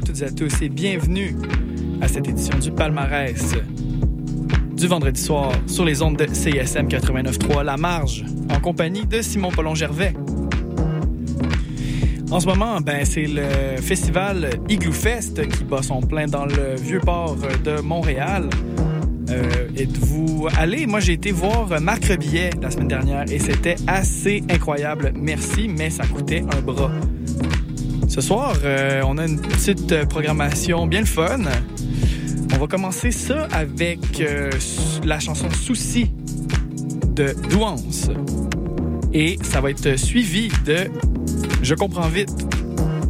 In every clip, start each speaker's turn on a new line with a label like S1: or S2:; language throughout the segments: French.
S1: à toutes et à tous et bienvenue à cette édition du palmarès du vendredi soir sur les ondes de CISM 89.3 La Marge en compagnie de Simon Paulon Gervais. En ce moment, ben, c'est le festival Igloo Fest qui bat son plein dans le vieux port de Montréal. Euh, Êtes-vous allé? Moi, j'ai été voir Marc Rebillet la semaine dernière et c'était assez incroyable. Merci, mais ça coûtait un bras. Ce soir, euh, on a une petite programmation bien le fun. On va commencer ça avec euh, la chanson Souci de Douance. Et ça va être suivi de Je comprends vite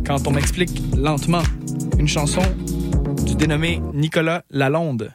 S1: quand on m'explique lentement. Une chanson du dénommé Nicolas Lalonde.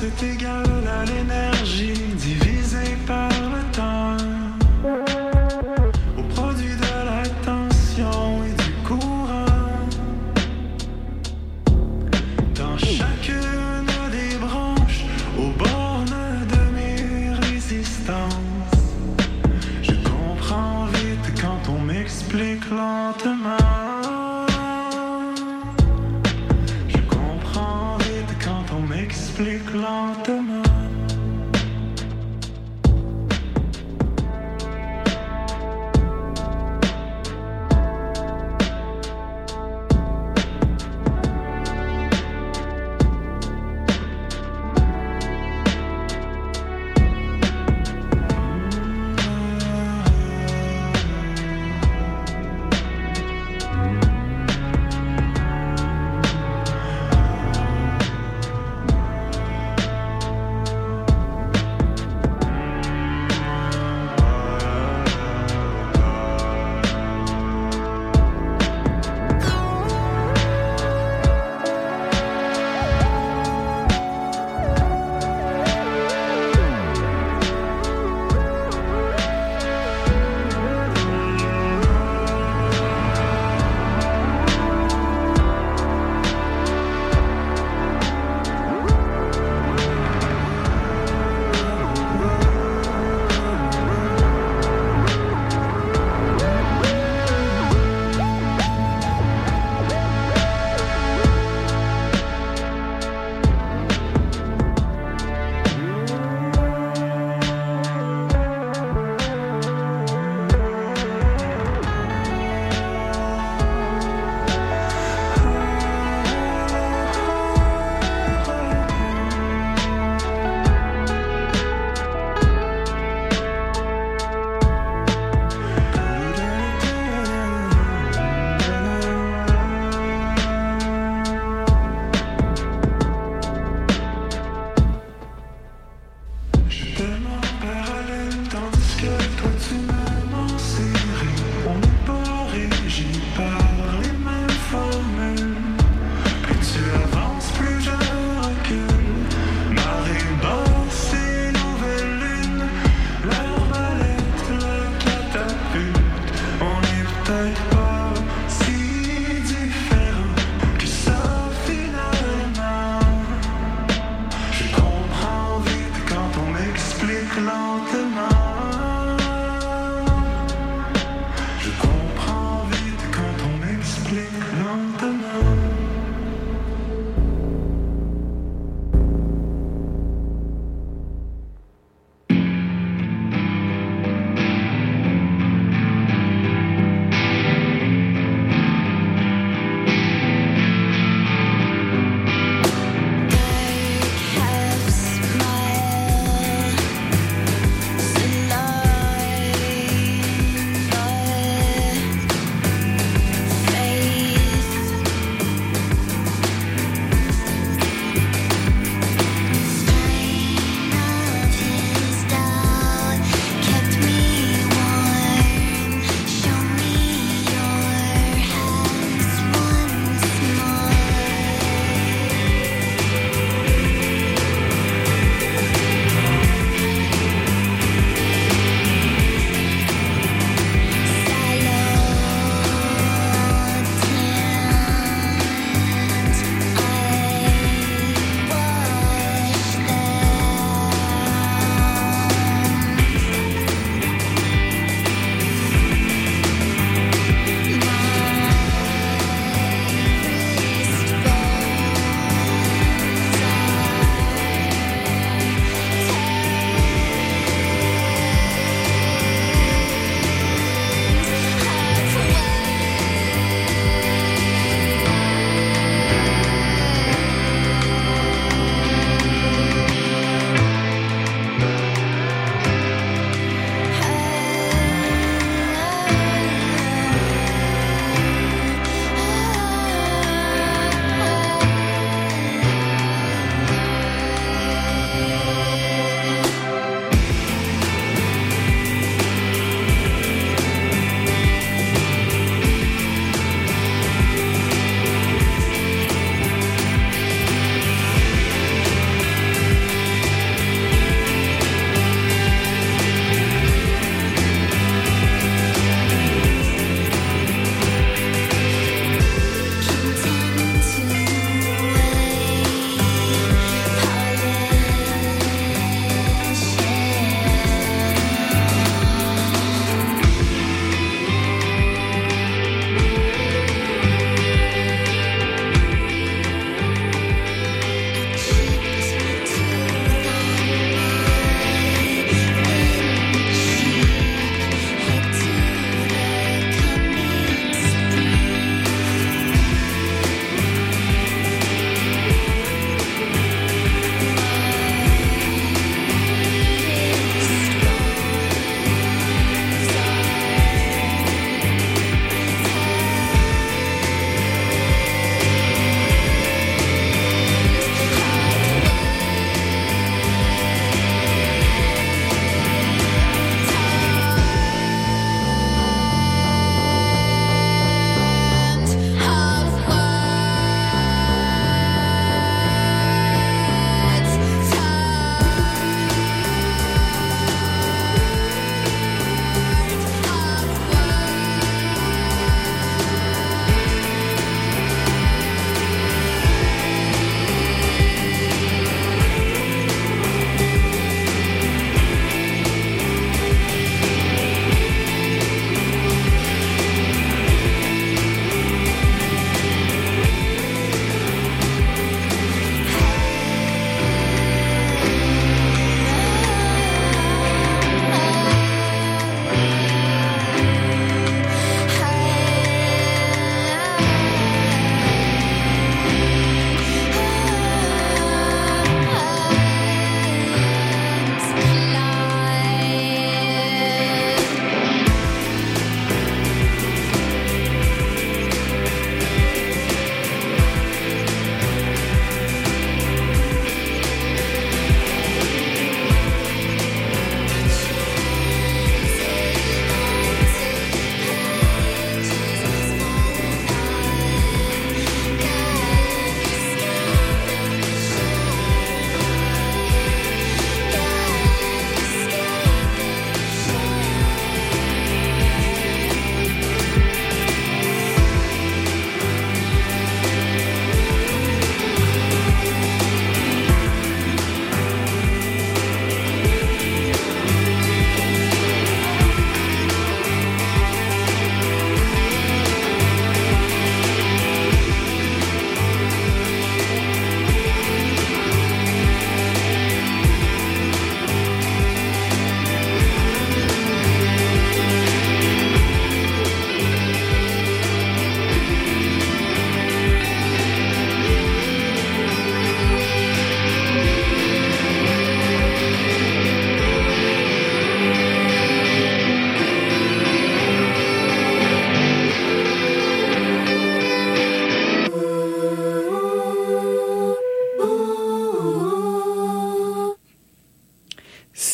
S1: c'est égal à l'énergie.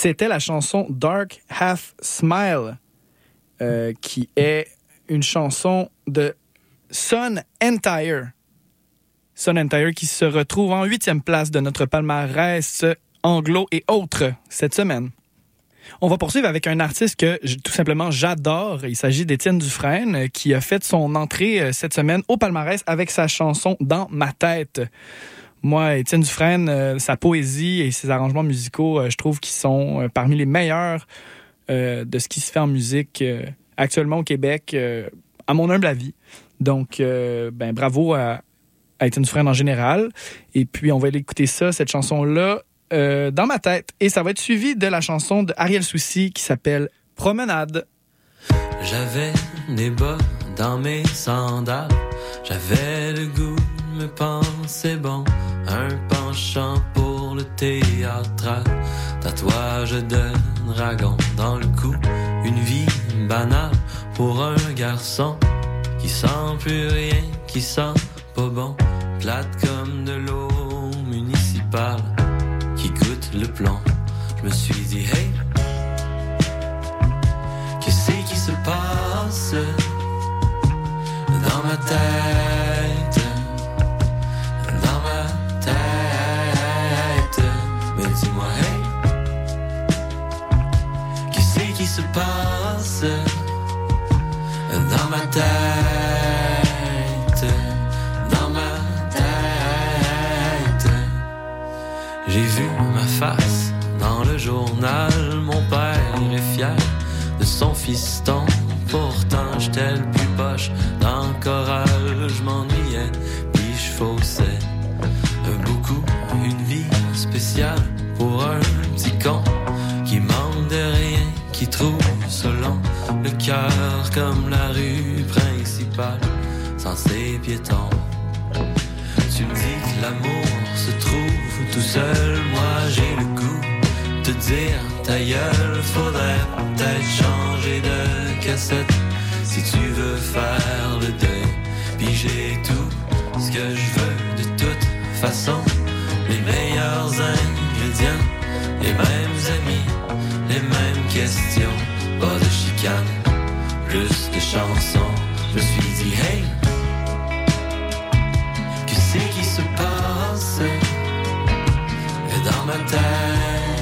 S2: C'était la chanson Dark Half Smile, euh, qui est une chanson de Son Entire. Son Entire qui se retrouve en huitième place de notre palmarès anglo et autres cette semaine. On va poursuivre avec un artiste que tout simplement j'adore. Il s'agit d'Étienne Dufresne euh, qui a fait son entrée euh, cette semaine au palmarès avec sa chanson Dans ma tête. Moi, Étienne Dufresne, euh, sa poésie et ses arrangements musicaux, je trouve qu'ils sont parmi les meilleurs de ce qui se fait en musique actuellement au Québec, à mon humble avis. Donc, ben, bravo à, Étienne Dufresne en général. Et puis, on va aller écouter ça, cette chanson-là, euh, dans ma tête. Et ça va être suivi de la chanson de Ariel Soucy qui s'appelle Promenade.
S1: J'avais des bas dans mes sandales. J'avais le goût me penser bon. Un penchant pour le théâtre. Tatouage de dragon dans le cou. Une vie banale pour un garçon qui sent plus rien, qui sent pas bon. Plate comme de l'eau municipale le plan. Je me suis dit, hey, qu'est-ce qui se passe dans ma tête? Se passe dans ma tête? Dans ma tête. J'ai vu dans le journal. Mon père est fier de son fiston. Pourtant, j'étais le plus poche dans le choral. Je m'ennuyais, puis je faussais. Beaucoup, une vie spéciale pour un cœur comme la rue principale, sans ses piétons. Tu me dis que l'amour se trouve tout seul, moi j'ai le goût de te dire ta gueule, faudrait peut-être changer de cassette si tu veux faire le deuil. Puis j'ai tout ce que je veux de toute façon, les meilleurs ingrédients, les mêmes amis, les mêmes questions, pas de chicane, plus de chansons. Je me suis dit hey dans ma tête,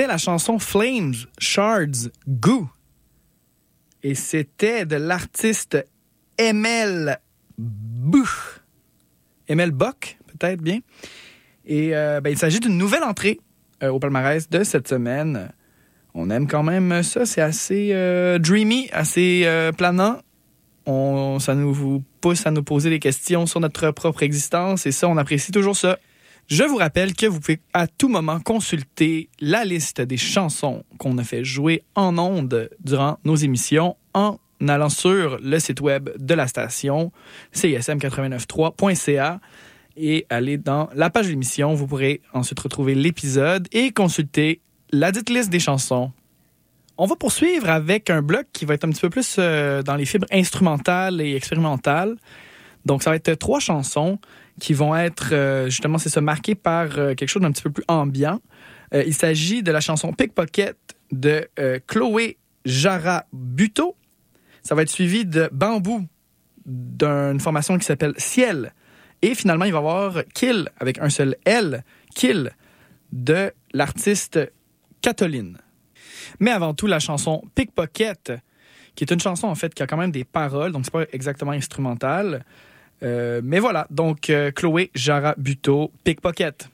S2: C'était la chanson Flames, Shards, Goo. Et c'était de l'artiste Emel Buch. Emel Bock, peut-être bien. Et euh, ben, il s'agit d'une nouvelle entrée euh, au palmarès de cette semaine. On aime quand même ça. C'est assez euh, dreamy, assez planant. On, ça nous pousse à nous poser des questions sur notre propre existence et ça, on apprécie toujours ça. Je vous rappelle que vous pouvez à tout moment consulter la liste des chansons qu'on a fait jouer en ondes durant nos émissions en allant sur le site web de la station cism893.ca et aller dans la page de l'émission. Vous pourrez ensuite retrouver l'épisode et consulter la dite liste des chansons. On va poursuivre avec un bloc qui va être un petit peu plus euh, dans les fibres instrumentales et expérimentales. Donc, ça va être trois chansons qui vont être euh, justement, c'est ça, marquées par euh, quelque chose d'un petit peu plus ambiant. Euh, il s'agit de la chanson Pickpocket de Chloé Jara Buto. Ça va être suivi de Bambou d'une formation qui s'appelle Ciel. Et finalement, il va y avoir Kill avec un seul L, Kill de l'artiste Catoline. Mais avant tout, la chanson Pickpocket, qui est une chanson en fait qui a quand même des paroles, donc c'est pas exactement instrumental. Euh, mais voilà, donc euh, Chloé Jara Buteau, Pickpocket.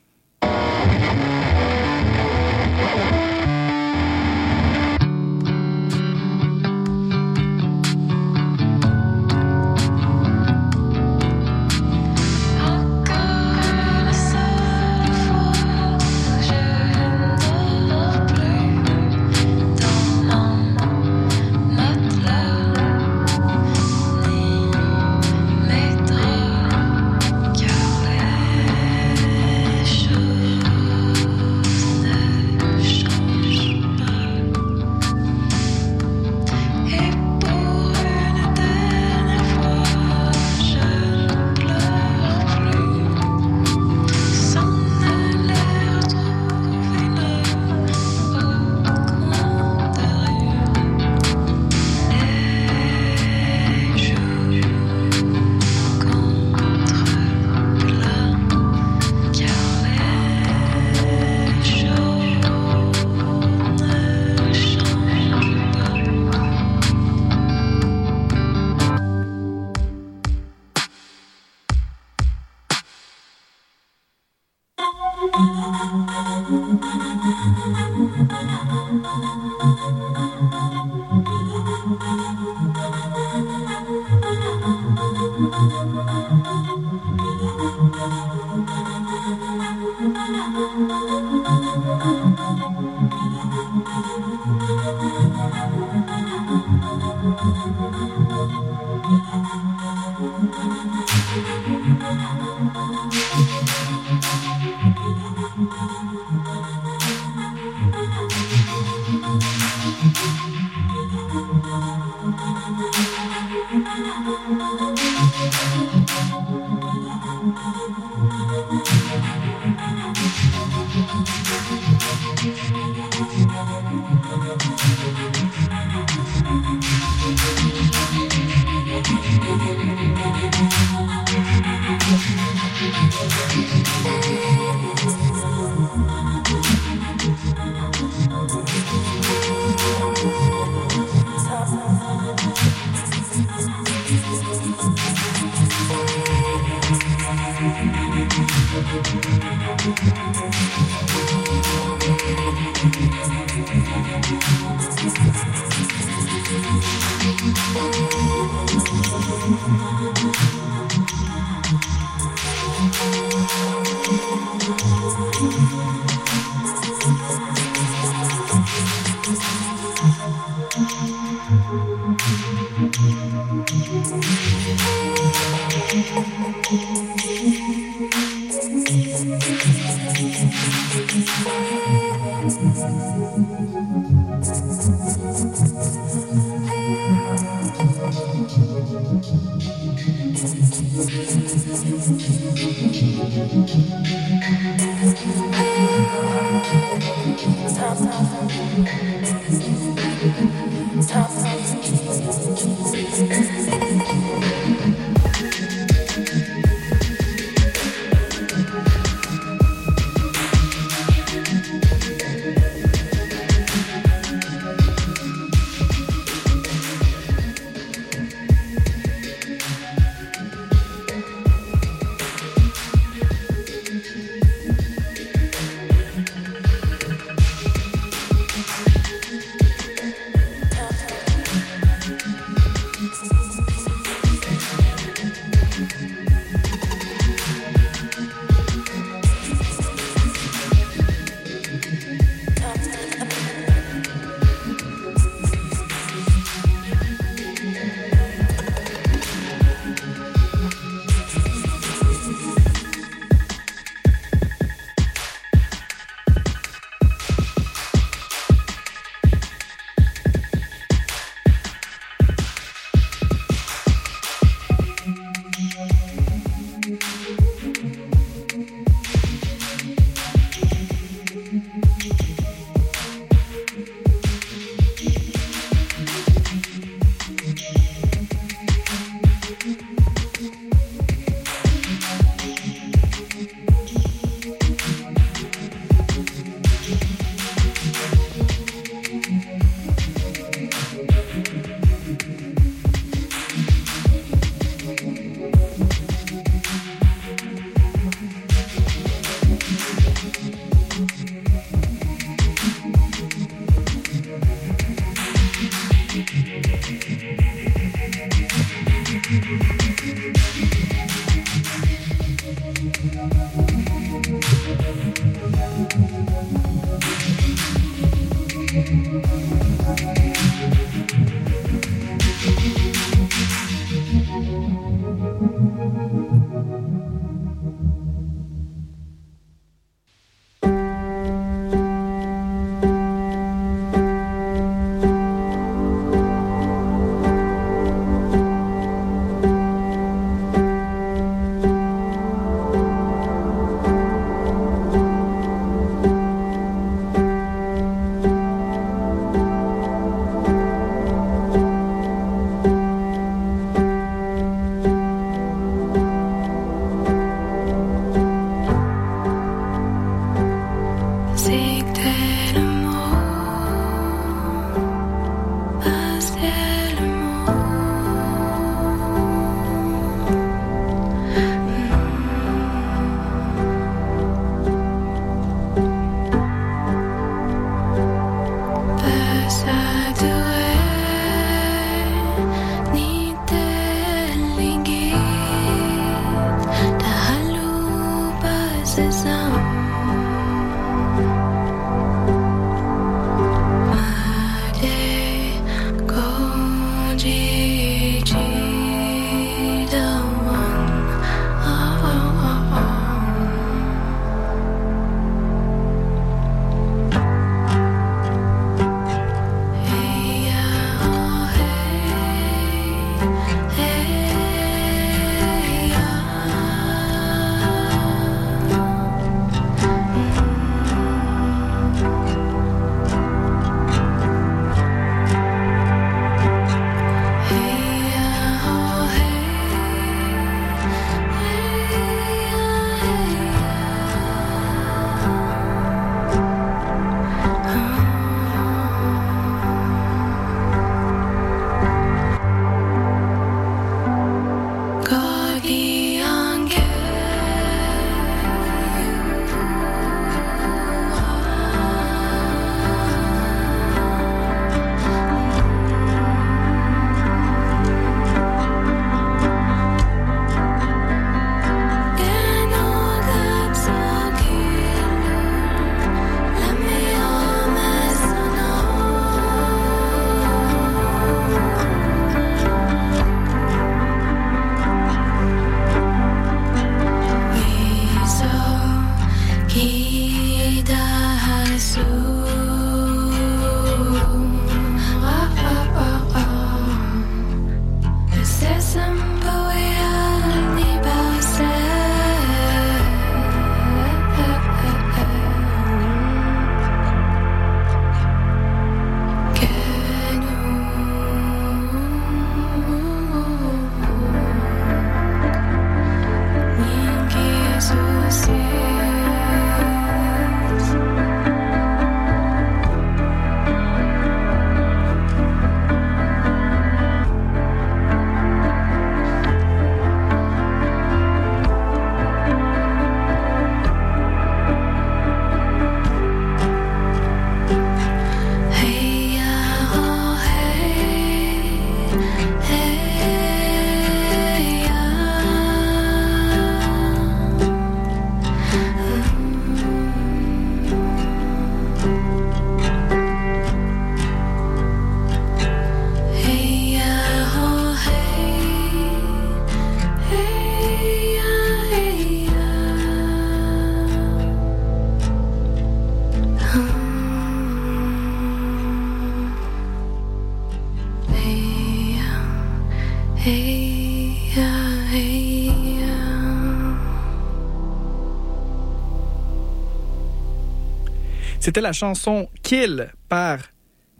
S2: C'était la chanson Kill par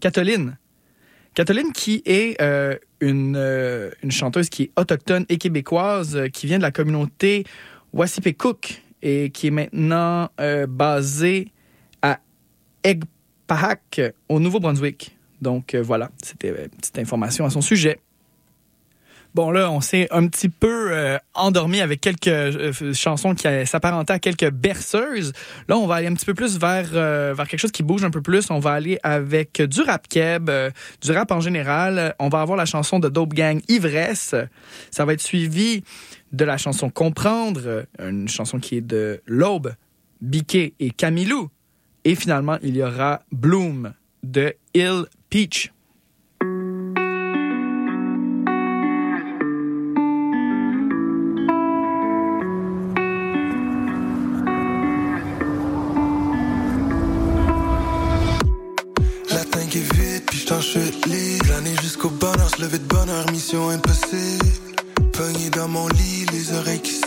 S2: Catherine. Catherine qui est euh, une, euh, une, chanteuse qui est autochtone et québécoise, euh, qui vient de la communauté Wassipekuk et qui est maintenant basée à Egpahak au Nouveau-Brunswick. Donc voilà, c'était une petite information à son sujet. Bon, là, on s'est un petit peu euh, endormi avec quelques euh, chansons qui s'apparentaient à quelques berceuses. Là, on va aller un petit peu plus vers, euh, vers quelque chose qui bouge un peu plus. On va aller avec du rap keb, du rap en général. On va avoir la chanson de Dope Gang Ivresse. Ça va être suivi de la chanson Comprendre, une chanson qui est de L'Aube, Biquet et Camilou. Et finalement, il y aura Bloom de Ill Peach.
S3: En chute libre. L'année jusqu'au bonheur, se lever de bonheur, mission impossible. Pogné dans mon lit, les oreilles qui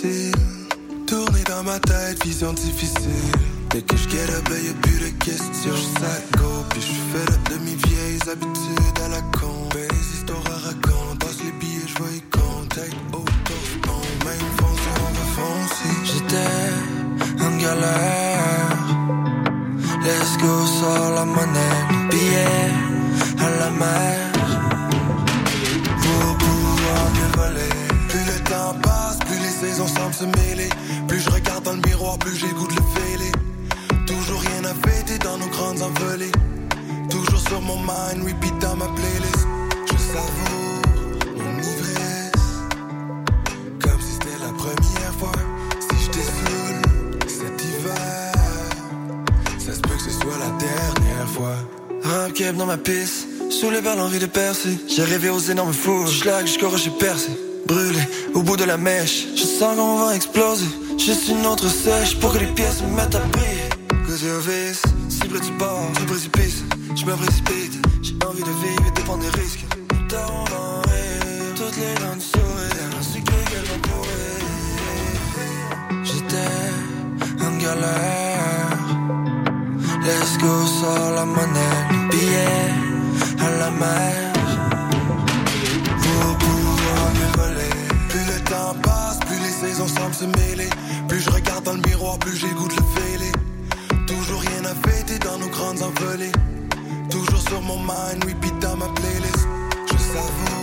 S3: Tourner dans ma tête, vision difficile. Dès que je get up, y'a plus de questions. Je go, puis je fais de mes vieilles habitudes à la con. Ben, les histoires à raconter, passe les billets, je vois y contact. Auto, même foncer, on va foncer. J'étais en galère. Let's go, sur la monnaie, billet à la mer pour pouvoir mieux voler. Plus le temps passe, plus les saisons semblent se mêler. Plus je regarde dans le miroir, plus j'ai goût de le fêler. Toujours rien à fêter dans nos grandes envolées. Toujours sur mon mind, repeat dans ma playlist. Je savoure mon ivresse. Comme si c'était la première fois. Si je saoul cet hiver, ça se peut que ce soit la dernière fois. Un keb dans ma piste Saoulé par l'envie de percer. J'ai rêvé aux énormes fours. Schlag jusqu'au rocher percé. Brûlé au bout de la mèche. Je sens qu'on va exploser. Juste une autre sèche pour que les pièces me mettent à briller. Côté au vice, cible du bord, du précipice. Je me précipite. J'ai envie de vivre et de prendre des risques. Dans toutes les dents de sourire. Ainsi que qu'elles pourrir. J'étais en galère. Let's go sur la monnaie, à la mer pour pouvoir mieux voler. Plus le temps passe, plus les saisons semblent se mêler. Plus je regarde dans le miroir, plus j'écoute le fêler. Toujours rien à fêter dans nos grandes envolées. Toujours sur mon mind, repeat dans ma playlist. Je savoure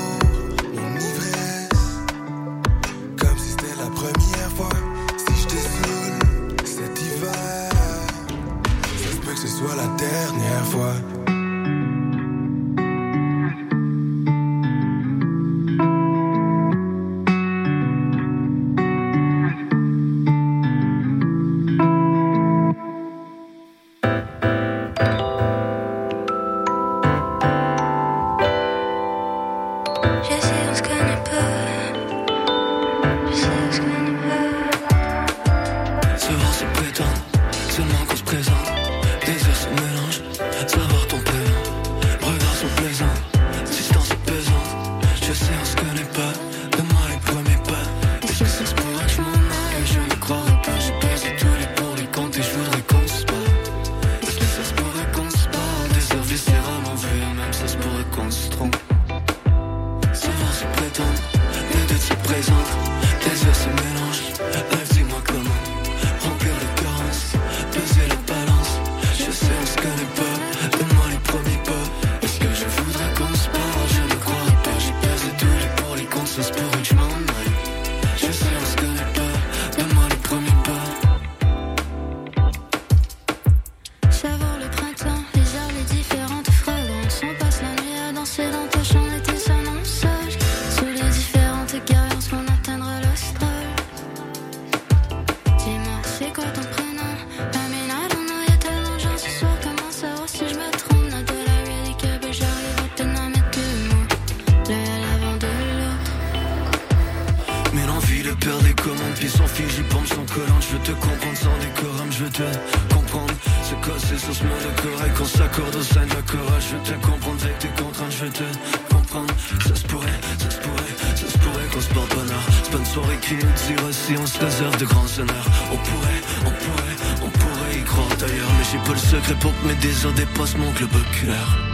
S4: désirs dépassent mon globe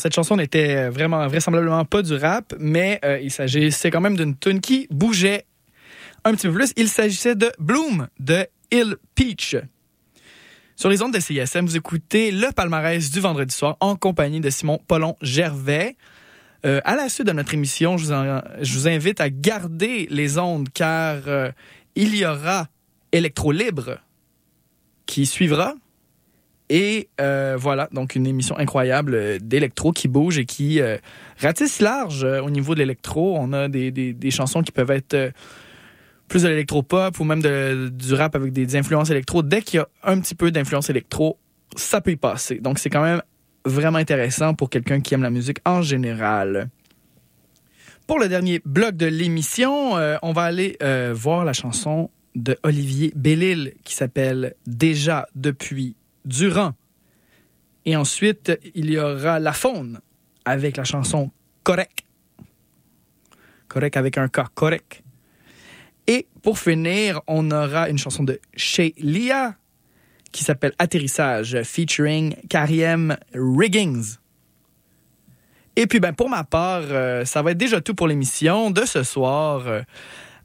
S2: cette chanson n'était vraiment vraisemblablement pas du rap, mais euh, il s'agissait quand même d'une tune qui bougeait un petit peu plus. Il s'agissait de Bloom de Hill Peach. Sur les ondes de CISM, vous écoutez le palmarès du vendredi soir en compagnie de Simon Paulon Gervais. Euh, à la suite de notre émission, je vous, invite à garder les ondes car euh, il y aura Électro Libre qui suivra. Et euh, voilà, donc une émission incroyable d'électro qui bouge et qui ratisse large au niveau de l'électro. On a des, des, chansons qui peuvent être plus de l'électropop ou même du rap avec des, influences électro, dès qu'il y a un petit peu d'influence électro, ça peut y passer. Donc c'est quand même vraiment intéressant pour quelqu'un qui aime la musique en général. Pour le dernier bloc de l'émission, euh, on va aller euh, voir la chanson de Olivier Bellil qui s'appelle Déjà depuis Durant. Et ensuite, il y aura La Faune avec la chanson Correct. Correct avec un K, correct. Et pour finir, on aura une chanson de Chez Lia qui s'appelle Atterrissage, featuring Kariem Riggins. Et puis, ben, pour ma part, euh, ça va être déjà tout pour l'émission de ce soir.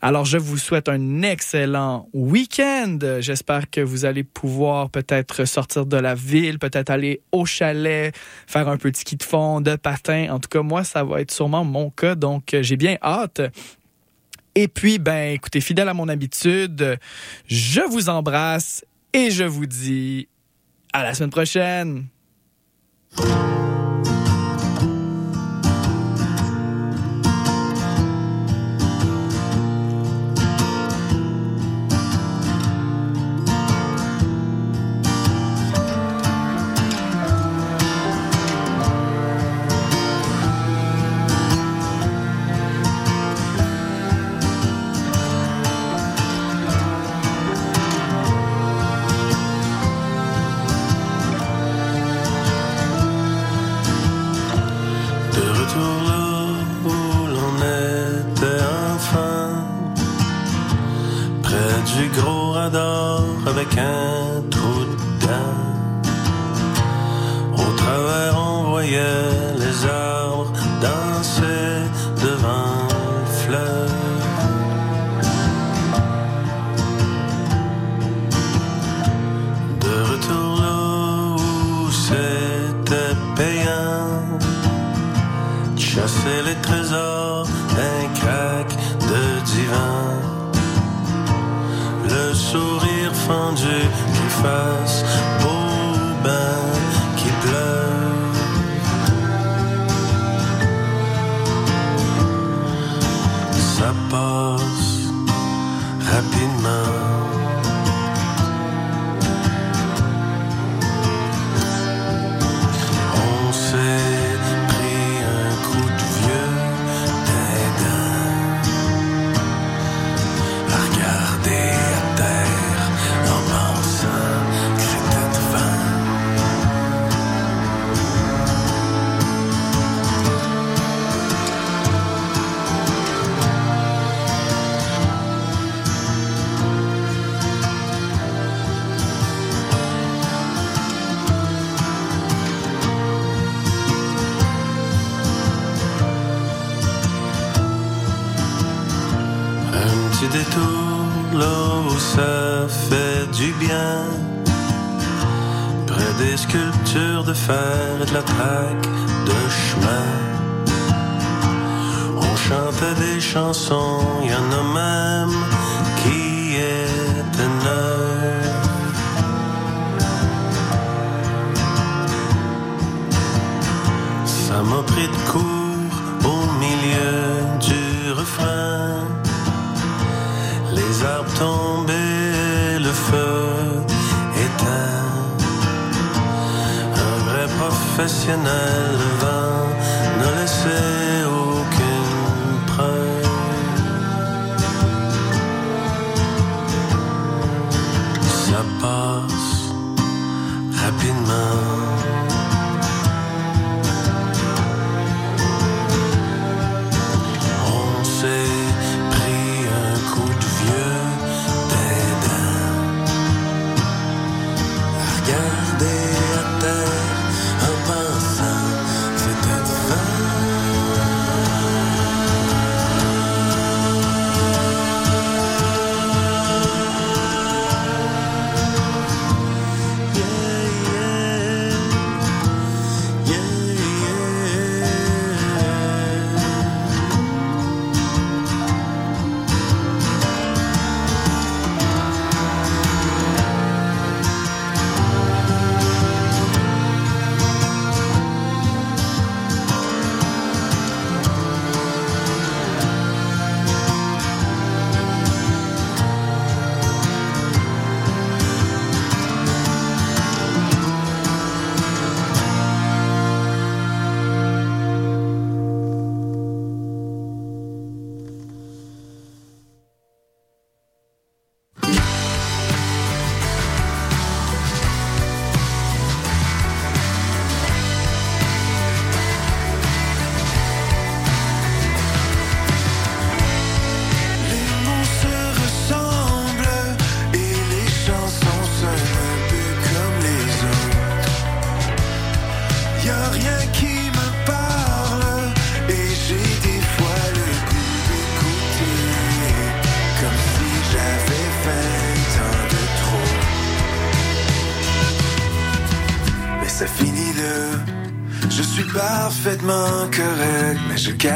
S2: Alors, je vous souhaite un excellent week-end. J'espère que vous allez pouvoir peut-être sortir de la ville, peut-être aller au chalet, faire un petit ski de fond, de patin. En tout cas, moi, ça va être sûrement mon cas, donc j'ai bien hâte. Et puis, ben, écoutez, fidèle à mon habitude, je vous embrasse et je vous dis à la semaine prochaine.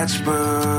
S3: Mais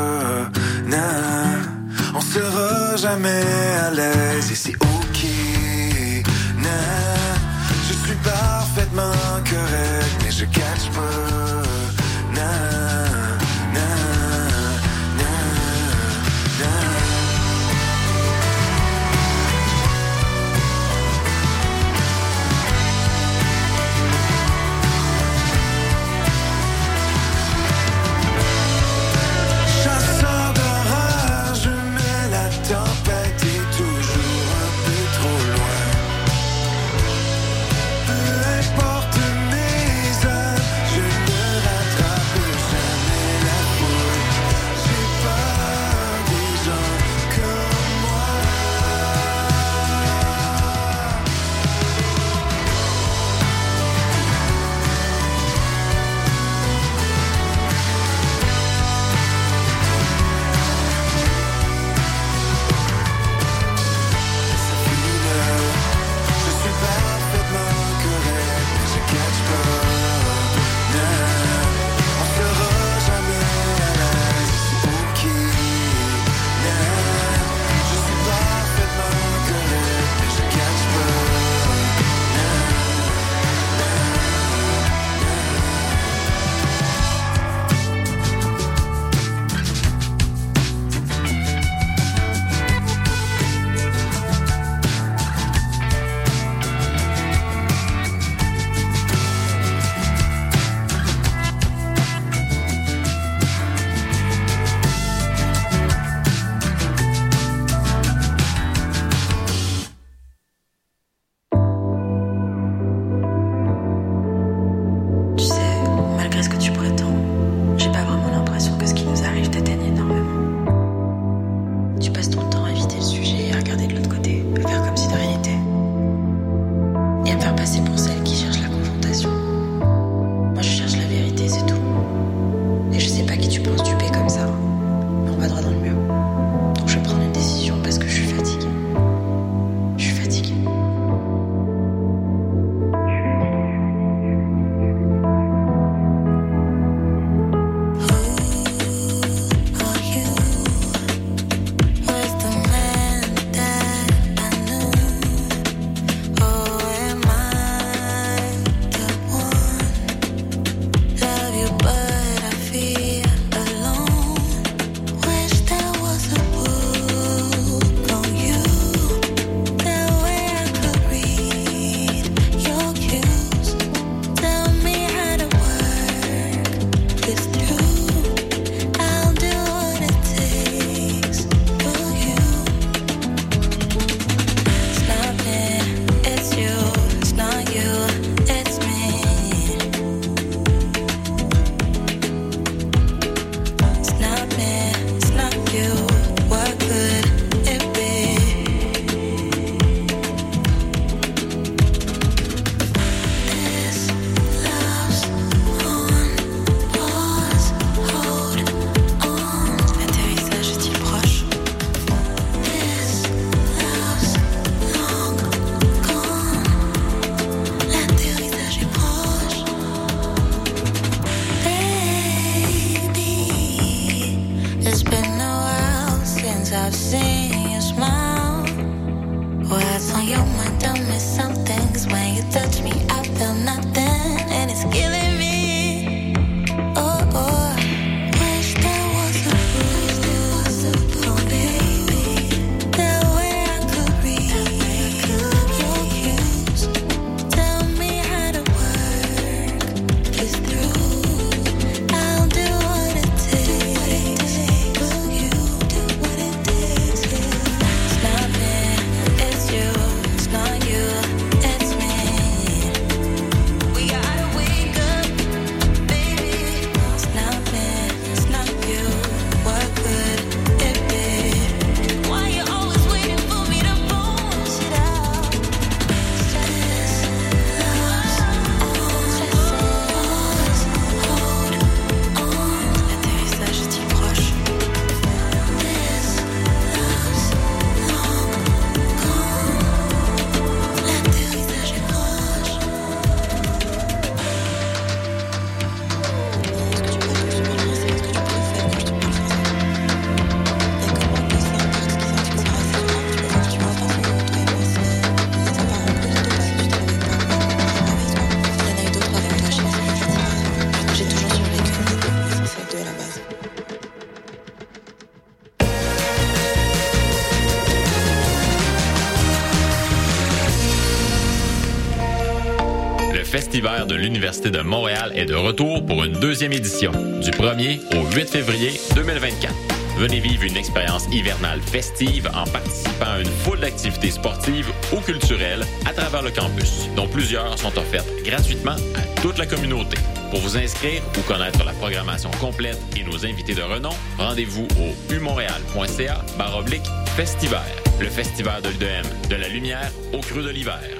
S5: l'Université de Montréal est de retour pour une deuxième édition, du 1er au 8 février 2024. Venez vivre une expérience hivernale festive en participant à une foule d'activités sportives ou culturelles à travers le campus, dont plusieurs sont offertes gratuitement à toute la communauté. Pour vous inscrire ou connaître la programmation complète et nos invités de renom, rendez-vous au umontréal.ca baroblique festivaire. Le festival de l'UDM, de la lumière au creux de l'hiver.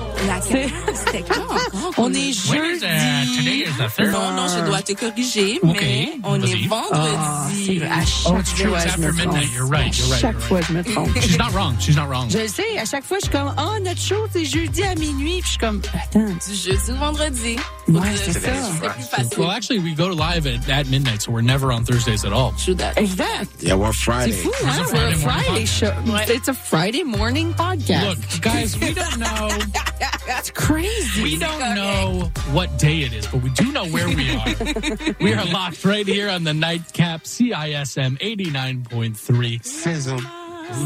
S6: On est jeudi. non, non, je dois te corriger, mais on est vendredi.
S7: à chaque fois, je me trompe. À chaque fois, je me trompe.
S8: She's not wrong. She's not wrong.
S7: Je sais. À chaque fois, je suis comme, oh, notre show, c'est jeudi à minuit. Puis je suis comme, attends.
S6: Du jeudi au vendredi?
S7: Ouais, c'est ça.
S8: Well, actually, we go live at, at midnight, so we're never on Thursdays at all.
S7: True that. Exact.
S9: Yeah, we're Friday.
S7: C'est fou, hein? We're a Friday show. It's a Friday morning podcast.
S8: Look, guys, we don't know.
S7: That's crazy.
S8: We don't know what day it is, but we do know where we are. we are locked right here on the nightcap CISM 89.3.
S9: Sizzle.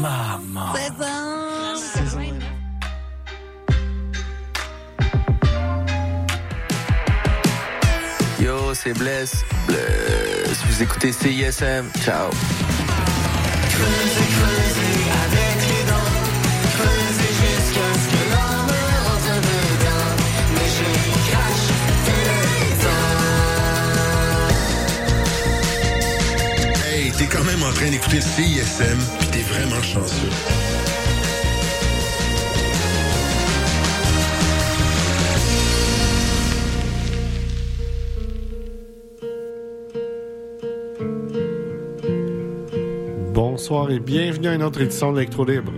S8: Mama.
S7: Sizzle.
S1: Yo, c'est Bless. Bless. Vous écoutez CISM. Ciao.
S3: Hey, t'es quand même en train d'écouter CISM, pis t'es vraiment chanceux.
S10: Bonsoir et bienvenue à une autre édition de Libre.